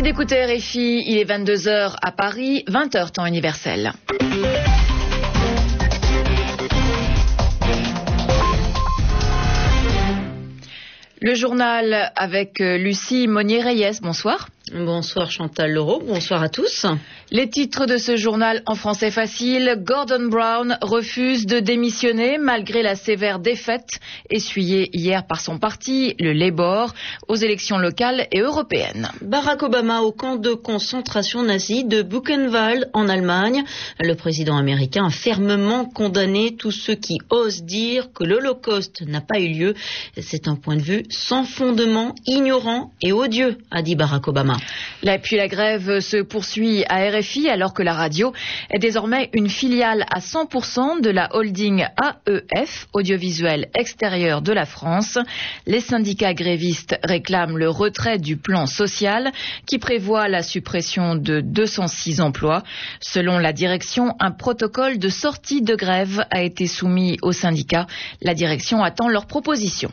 Merci d'écouter RFI. Il est 22h à Paris, 20h temps universel. Le journal avec euh, Lucie Monnier-Reyes. Bonsoir. Bonsoir Chantal Leroux, bonsoir à tous. Les titres de ce journal en français facile. Gordon Brown refuse de démissionner malgré la sévère défaite essuyée hier par son parti, le Labour, aux élections locales et européennes. Barack Obama au camp de concentration nazi de Buchenwald en Allemagne. Le président américain a fermement condamné tous ceux qui osent dire que l'Holocauste n'a pas eu lieu. C'est un point de vue sans fondement, ignorant et odieux, a dit Barack Obama. Là, puis la grève se poursuit à RFI alors que la radio est désormais une filiale à 100% de la holding AEF, audiovisuel extérieur de la France. Les syndicats grévistes réclament le retrait du plan social qui prévoit la suppression de 206 emplois. Selon la direction, un protocole de sortie de grève a été soumis aux syndicats. La direction attend leurs propositions.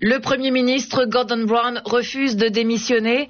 Le Premier ministre Gordon Brown refuse de démissionner.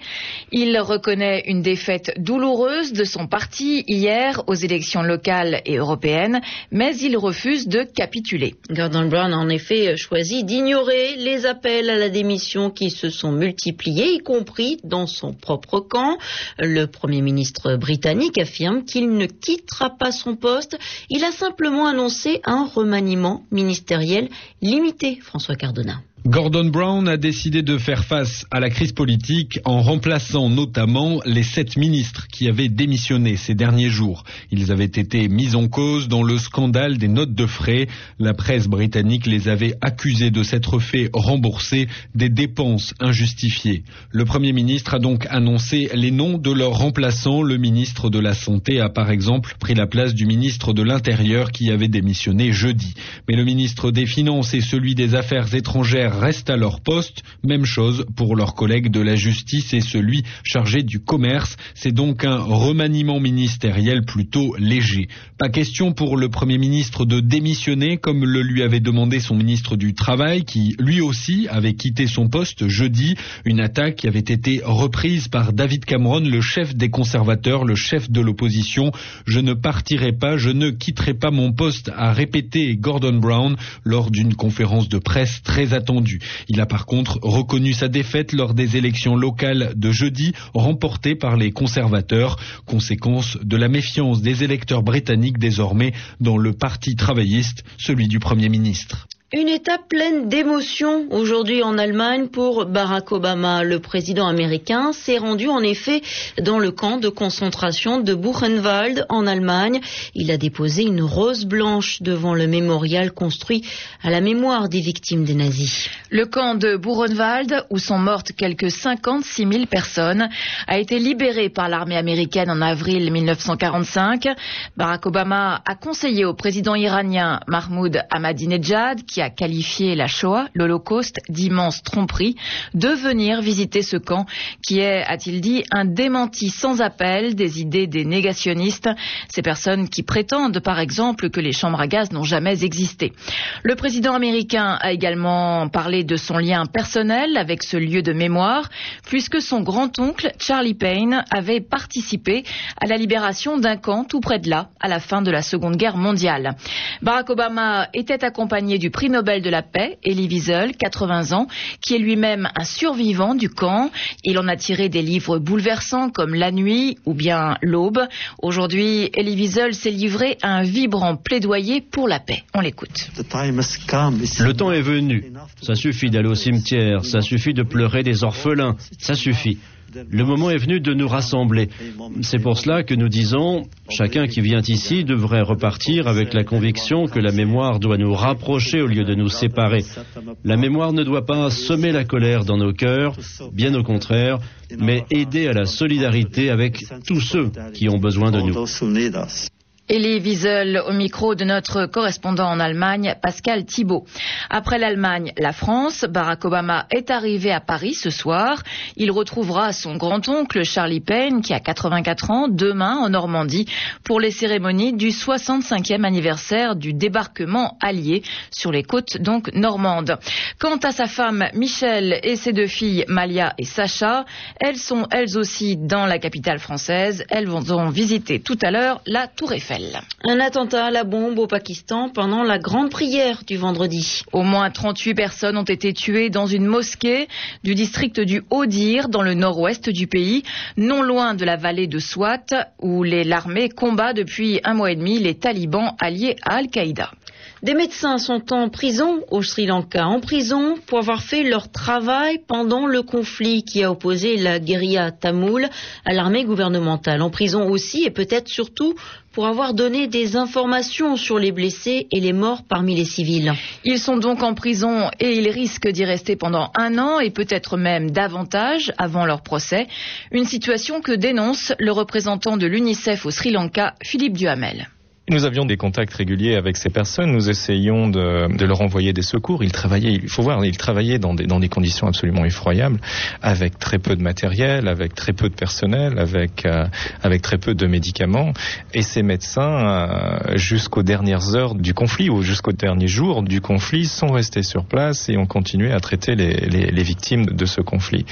Il reconnaît une défaite douloureuse de son parti hier aux élections locales et européennes, mais il refuse de capituler. Gordon Brown a en effet choisi d'ignorer les appels à la démission qui se sont multipliés, y compris dans son propre camp. Le Premier ministre britannique affirme qu'il ne quittera pas son poste. Il a simplement annoncé un remaniement ministériel limité, François Cardona. Gordon Brown a décidé de faire face à la crise politique en remplaçant notamment les sept ministres qui avaient démissionné ces derniers jours. Ils avaient été mis en cause dans le scandale des notes de frais. La presse britannique les avait accusés de s'être fait rembourser des dépenses injustifiées. Le Premier ministre a donc annoncé les noms de leurs remplaçants. Le ministre de la Santé a par exemple pris la place du ministre de l'Intérieur qui avait démissionné jeudi. Mais le ministre des Finances et celui des Affaires étrangères restent à leur poste. Même chose pour leurs collègues de la justice et celui chargé du commerce. C'est donc un remaniement ministériel plutôt léger. Pas question pour le Premier ministre de démissionner comme le lui avait demandé son ministre du Travail qui lui aussi avait quitté son poste jeudi. Une attaque qui avait été reprise par David Cameron, le chef des conservateurs, le chef de l'opposition. Je ne partirai pas, je ne quitterai pas mon poste, a répété Gordon Brown lors d'une conférence de presse très attendue il a par contre reconnu sa défaite lors des élections locales de jeudi remportées par les conservateurs, conséquence de la méfiance des électeurs britanniques désormais dans le parti travailliste, celui du Premier ministre. Une étape pleine d'émotions aujourd'hui en Allemagne pour Barack Obama. Le président américain s'est rendu en effet dans le camp de concentration de Buchenwald en Allemagne. Il a déposé une rose blanche devant le mémorial construit à la mémoire des victimes des nazis. Le camp de Buchenwald, où sont mortes quelques 56 000 personnes, a été libéré par l'armée américaine en avril 1945. Barack Obama a conseillé au président iranien Mahmoud Ahmadinejad, qui a qualifié la Shoah, l'Holocauste, d'immense tromperie, de venir visiter ce camp qui est, a-t-il dit, un démenti sans appel des idées des négationnistes, ces personnes qui prétendent, par exemple, que les chambres à gaz n'ont jamais existé. Le président américain a également parlé de son lien personnel avec ce lieu de mémoire, puisque son grand-oncle, Charlie Payne, avait participé à la libération d'un camp tout près de là, à la fin de la Seconde Guerre mondiale. Barack Obama était accompagné du prix Nobel de la paix, Elie Wiesel, 80 ans, qui est lui-même un survivant du camp. Il en a tiré des livres bouleversants comme La nuit ou bien L'aube. Aujourd'hui, Elie Wiesel s'est livré à un vibrant plaidoyer pour la paix. On l'écoute. Le temps est venu. Ça suffit d'aller au cimetière, ça suffit de pleurer des orphelins, ça suffit. Le moment est venu de nous rassembler. C'est pour cela que nous disons, chacun qui vient ici devrait repartir avec la conviction que la mémoire doit nous rapprocher au lieu de nous séparer. La mémoire ne doit pas semer la colère dans nos cœurs, bien au contraire, mais aider à la solidarité avec tous ceux qui ont besoin de nous. Elie Wiesel au micro de notre correspondant en Allemagne, Pascal Thibault. Après l'Allemagne, la France, Barack Obama est arrivé à Paris ce soir. Il retrouvera son grand-oncle Charlie Payne, qui a 84 ans, demain en Normandie, pour les cérémonies du 65e anniversaire du débarquement allié sur les côtes donc normandes. Quant à sa femme Michelle et ses deux filles Malia et Sacha, elles sont elles aussi dans la capitale française. Elles vont visiter tout à l'heure la Tour Eiffel. Un attentat à la bombe au Pakistan pendant la grande prière du vendredi. Au moins 38 personnes ont été tuées dans une mosquée du district du Haut-Dir, dans le nord-ouest du pays, non loin de la vallée de Swat, où l'armée combat depuis un mois et demi les talibans alliés à Al-Qaïda. Des médecins sont en prison au Sri Lanka, en prison pour avoir fait leur travail pendant le conflit qui a opposé la guérilla tamoule à l'armée gouvernementale. En prison aussi et peut-être surtout pour avoir donné des informations sur les blessés et les morts parmi les civils. Ils sont donc en prison et ils risquent d'y rester pendant un an et peut-être même davantage avant leur procès. Une situation que dénonce le représentant de l'UNICEF au Sri Lanka, Philippe Duhamel. Nous avions des contacts réguliers avec ces personnes. Nous essayions de, de, leur envoyer des secours. Ils travaillaient, il faut voir, ils travaillaient dans des, dans des conditions absolument effroyables, avec très peu de matériel, avec très peu de personnel, avec, euh, avec très peu de médicaments. Et ces médecins, euh, jusqu'aux dernières heures du conflit ou jusqu'aux derniers jours du conflit, sont restés sur place et ont continué à traiter les, les, les victimes de ce conflit.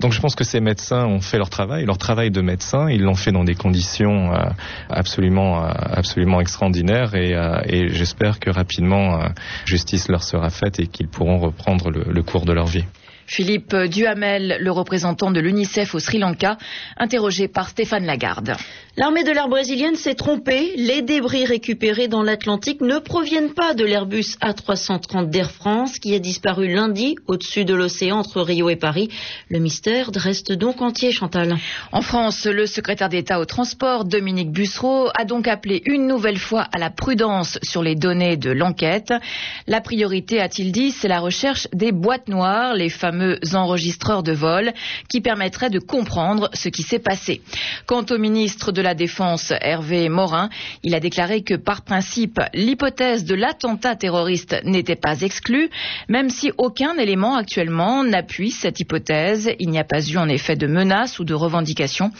Donc je pense que ces médecins ont fait leur travail, leur travail de médecin. Ils l'ont fait dans des conditions euh, absolument, absolument extraordinaire et, euh, et j'espère que rapidement euh, justice leur sera faite et qu'ils pourront reprendre le cours de leur vie. Philippe Duhamel, le représentant de l'UNICEF au Sri Lanka, interrogé par Stéphane Lagarde. L'armée de l'air brésilienne s'est trompée. Les débris récupérés dans l'Atlantique ne proviennent pas de l'Airbus A330 d'Air France qui a disparu lundi au-dessus de l'océan entre Rio et Paris. Le mystère reste donc entier, Chantal. En France, le secrétaire d'État au transport, Dominique Bussereau, a donc appelé une nouvelle fois à la prudence sur les données de l'enquête. La priorité, a-t-il dit, c'est la recherche des boîtes noires, les fameux enregistreurs de vol qui permettraient de comprendre ce qui s'est passé. Quant au ministre de la Défense, Hervé Morin, il a déclaré que par principe, l'hypothèse de l'attentat terroriste n'était pas exclue, même si aucun élément actuellement n'appuie cette hypothèse. Il n'y a pas eu en effet de menaces ou de revendications.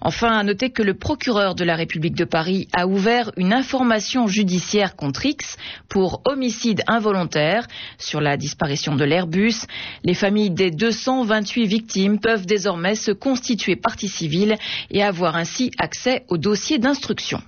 Enfin, à noter que le procureur de la République de Paris a ouvert une information judiciaire contre X pour homicide involontaire sur la disparition de l'Airbus. Les familles des 228 victimes peuvent désormais se constituer partie civile et avoir ainsi accès au dossier d'instruction.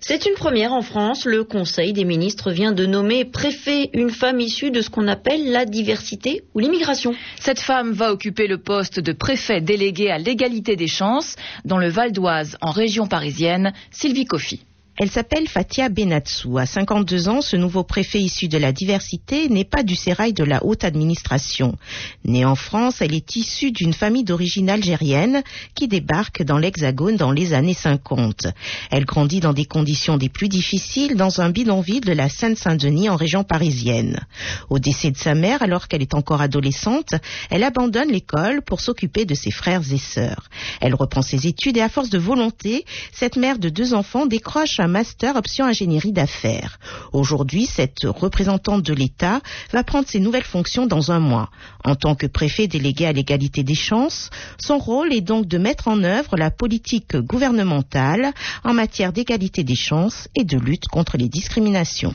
C'est une première en France. Le Conseil des ministres vient de nommer préfet une femme issue de ce qu'on appelle la diversité ou l'immigration. Cette femme va occuper le poste de préfet délégué à l'égalité des chances dans le Val d'Oise, en région parisienne, Sylvie Coffy. Elle s'appelle Fatia Benatsou. À 52 ans, ce nouveau préfet issu de la diversité n'est pas du sérail de la haute administration. Née en France, elle est issue d'une famille d'origine algérienne qui débarque dans l'Hexagone dans les années 50. Elle grandit dans des conditions des plus difficiles dans un bidonville de la Seine-Saint-Denis en région parisienne. Au décès de sa mère, alors qu'elle est encore adolescente, elle abandonne l'école pour s'occuper de ses frères et sœurs. Elle reprend ses études et à force de volonté, cette mère de deux enfants décroche un master option ingénierie d'affaires. Aujourd'hui, cette représentante de l'État va prendre ses nouvelles fonctions dans un mois. En tant que préfet délégué à l'égalité des chances, son rôle est donc de mettre en œuvre la politique gouvernementale en matière d'égalité des chances et de lutte contre les discriminations.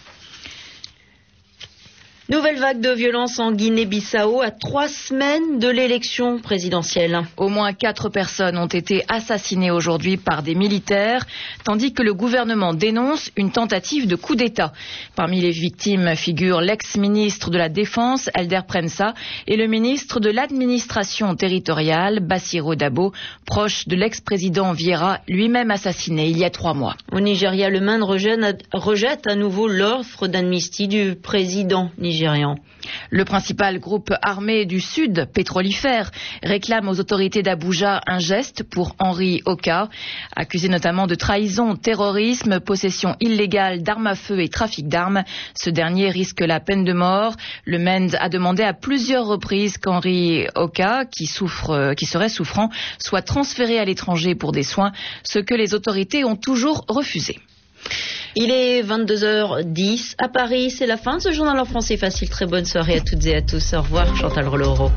Nouvelle vague de violence en Guinée-Bissau à trois semaines de l'élection présidentielle. Au moins quatre personnes ont été assassinées aujourd'hui par des militaires, tandis que le gouvernement dénonce une tentative de coup d'État. Parmi les victimes figurent l'ex-ministre de la Défense, Elder Prensa, et le ministre de l'administration territoriale, Bassiro Dabo, proche de l'ex-président Vieira, lui-même assassiné il y a trois mois. Au Nigeria, le Maine rejette à nouveau l'offre d'amnistie du président nigérien. Le principal groupe armé du Sud, pétrolifère, réclame aux autorités d'Abuja un geste pour Henri Oka, accusé notamment de trahison, terrorisme, possession illégale d'armes à feu et trafic d'armes. Ce dernier risque la peine de mort. Le MEND a demandé à plusieurs reprises qu'Henri Oka, qui, serait souffrant, soit transféré à l'étranger pour des soins, ce que les autorités ont toujours refusé. Il est 22h10 à Paris. C'est la fin de ce journal en français facile. Très bonne soirée à toutes et à tous. Au revoir, Chantal Roloro.